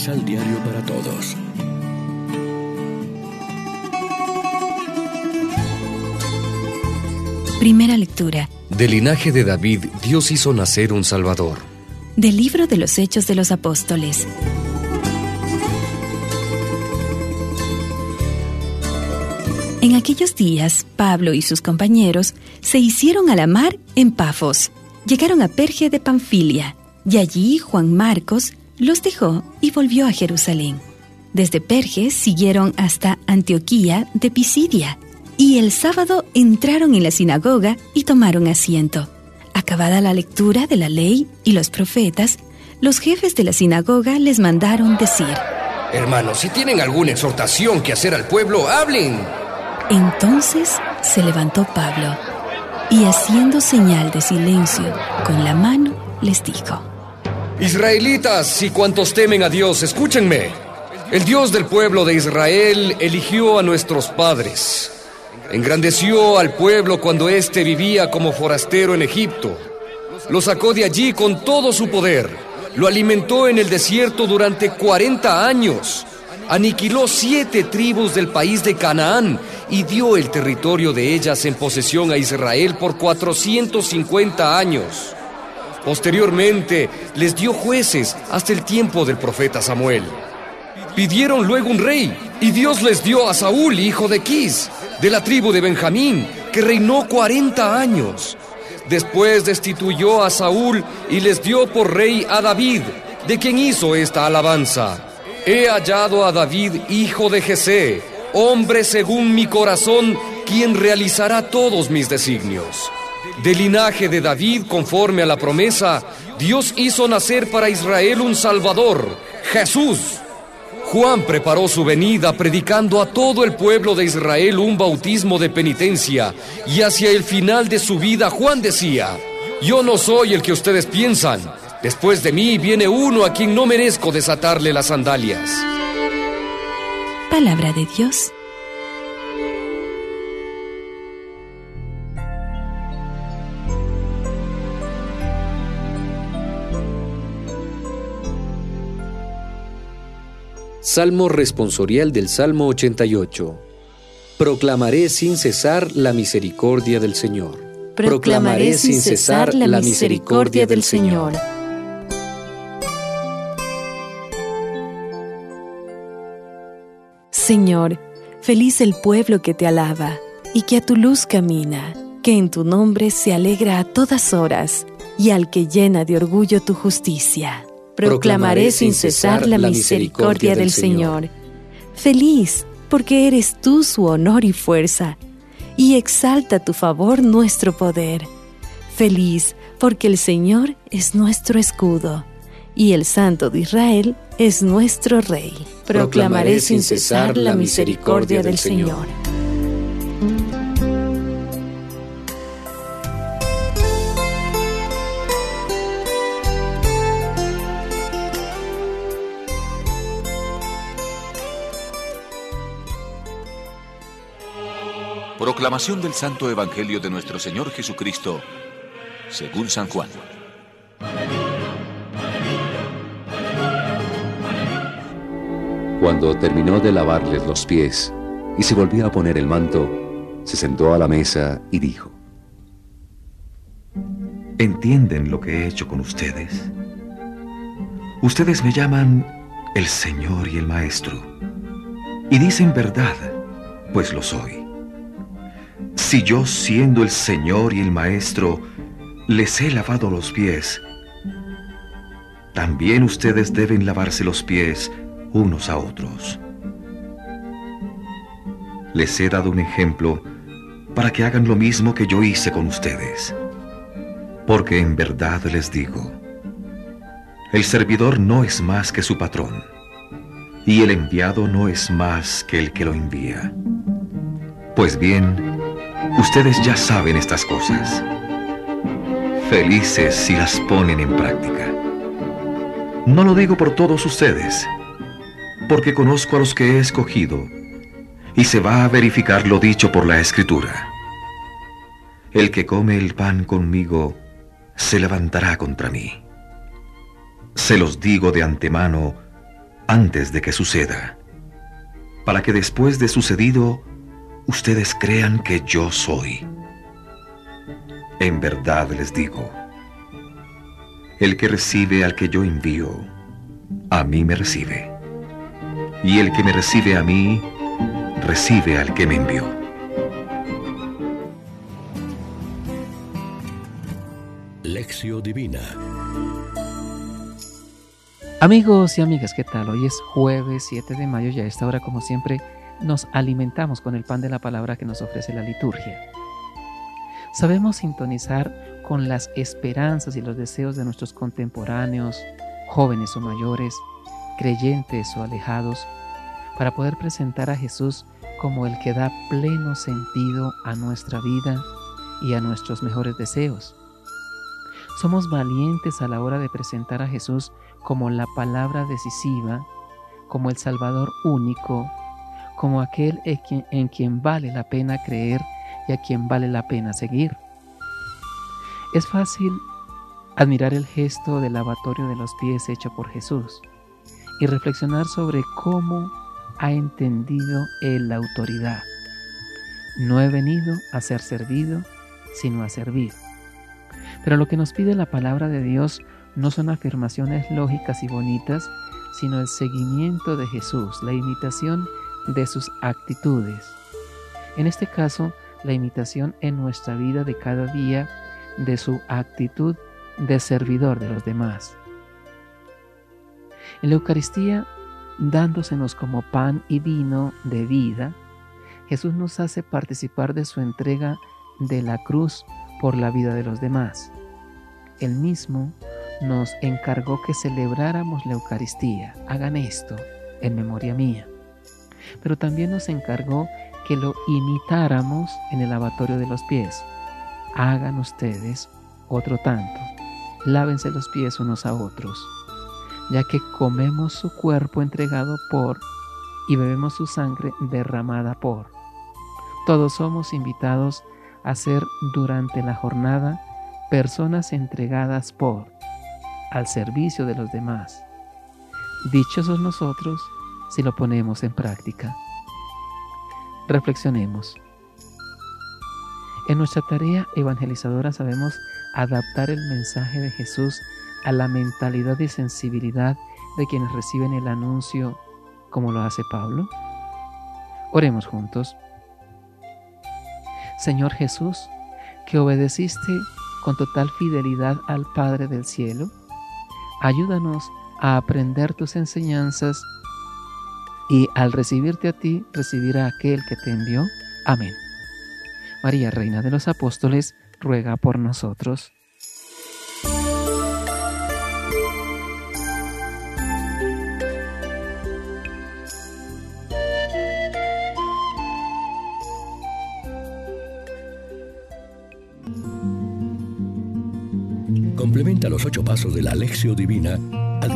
Misal Diario para Todos. Primera lectura. Del linaje de David, Dios hizo nacer un Salvador. Del libro de los Hechos de los Apóstoles. En aquellos días, Pablo y sus compañeros se hicieron a la mar en Pafos. Llegaron a Perge de Panfilia, y allí Juan Marcos los dejó y volvió a Jerusalén. Desde Perge siguieron hasta Antioquía de Pisidia, y el sábado entraron en la sinagoga y tomaron asiento. Acabada la lectura de la ley y los profetas, los jefes de la sinagoga les mandaron decir, Hermanos, si tienen alguna exhortación que hacer al pueblo, hablen. Entonces se levantó Pablo y haciendo señal de silencio con la mano les dijo, Israelitas y cuantos temen a Dios, escúchenme. El Dios del pueblo de Israel eligió a nuestros padres. Engrandeció al pueblo cuando éste vivía como forastero en Egipto. Lo sacó de allí con todo su poder. Lo alimentó en el desierto durante 40 años. Aniquiló siete tribus del país de Canaán y dio el territorio de ellas en posesión a Israel por 450 años. Posteriormente les dio jueces hasta el tiempo del profeta Samuel. Pidieron luego un rey y Dios les dio a Saúl, hijo de Quis, de la tribu de Benjamín, que reinó 40 años. Después destituyó a Saúl y les dio por rey a David, de quien hizo esta alabanza. He hallado a David, hijo de Jesé, hombre según mi corazón, quien realizará todos mis designios. Del linaje de David, conforme a la promesa, Dios hizo nacer para Israel un Salvador, Jesús. Juan preparó su venida predicando a todo el pueblo de Israel un bautismo de penitencia y hacia el final de su vida Juan decía, yo no soy el que ustedes piensan, después de mí viene uno a quien no merezco desatarle las sandalias. Palabra de Dios. Salmo responsorial del Salmo 88. Proclamaré sin cesar la misericordia del Señor. Proclamaré sin cesar la misericordia del Señor. Señor, feliz el pueblo que te alaba y que a tu luz camina, que en tu nombre se alegra a todas horas y al que llena de orgullo tu justicia. Proclamaré sin cesar la misericordia del Señor. Feliz, porque eres tú su honor y fuerza, y exalta tu favor nuestro poder. Feliz, porque el Señor es nuestro escudo, y el Santo de Israel es nuestro Rey. Proclamaré sin cesar la misericordia del Señor. Proclamación del Santo Evangelio de nuestro Señor Jesucristo, según San Juan. Cuando terminó de lavarles los pies y se volvió a poner el manto, se sentó a la mesa y dijo, ¿Entienden lo que he hecho con ustedes? Ustedes me llaman el Señor y el Maestro, y dicen verdad, pues lo soy. Si yo, siendo el Señor y el Maestro, les he lavado los pies, también ustedes deben lavarse los pies unos a otros. Les he dado un ejemplo para que hagan lo mismo que yo hice con ustedes. Porque en verdad les digo, el servidor no es más que su patrón, y el enviado no es más que el que lo envía. Pues bien, Ustedes ya saben estas cosas. Felices si las ponen en práctica. No lo digo por todos ustedes, porque conozco a los que he escogido, y se va a verificar lo dicho por la Escritura. El que come el pan conmigo se levantará contra mí. Se los digo de antemano, antes de que suceda, para que después de sucedido ustedes crean que yo soy. En verdad les digo, el que recibe al que yo envío, a mí me recibe. Y el que me recibe a mí, recibe al que me envió. Lección Divina Amigos y amigas, ¿qué tal? Hoy es jueves 7 de mayo y a esta hora, como siempre, nos alimentamos con el pan de la palabra que nos ofrece la liturgia. Sabemos sintonizar con las esperanzas y los deseos de nuestros contemporáneos, jóvenes o mayores, creyentes o alejados, para poder presentar a Jesús como el que da pleno sentido a nuestra vida y a nuestros mejores deseos. Somos valientes a la hora de presentar a Jesús como la palabra decisiva, como el Salvador único, como aquel en quien vale la pena creer y a quien vale la pena seguir. Es fácil admirar el gesto del lavatorio de los pies hecho por Jesús y reflexionar sobre cómo ha entendido él la autoridad. No he venido a ser servido, sino a servir. Pero lo que nos pide la palabra de Dios no son afirmaciones lógicas y bonitas, sino el seguimiento de Jesús, la imitación de sus actitudes. En este caso, la imitación en nuestra vida de cada día de su actitud de servidor de los demás. En la Eucaristía, dándosenos como pan y vino de vida, Jesús nos hace participar de su entrega de la cruz por la vida de los demás. Él mismo nos encargó que celebráramos la Eucaristía. Hagan esto en memoria mía. Pero también nos encargó que lo imitáramos en el lavatorio de los pies. Hagan ustedes otro tanto. Lávense los pies unos a otros, ya que comemos su cuerpo entregado por y bebemos su sangre derramada por. Todos somos invitados a ser durante la jornada personas entregadas por al servicio de los demás. Dichosos nosotros si lo ponemos en práctica. Reflexionemos. En nuestra tarea evangelizadora sabemos adaptar el mensaje de Jesús a la mentalidad y sensibilidad de quienes reciben el anuncio como lo hace Pablo. Oremos juntos. Señor Jesús, que obedeciste con total fidelidad al Padre del Cielo, Ayúdanos a aprender tus enseñanzas y al recibirte a ti, recibir a aquel que te envió. Amén. María, Reina de los Apóstoles, ruega por nosotros. Complementa los ocho pasos de la Alexio Divina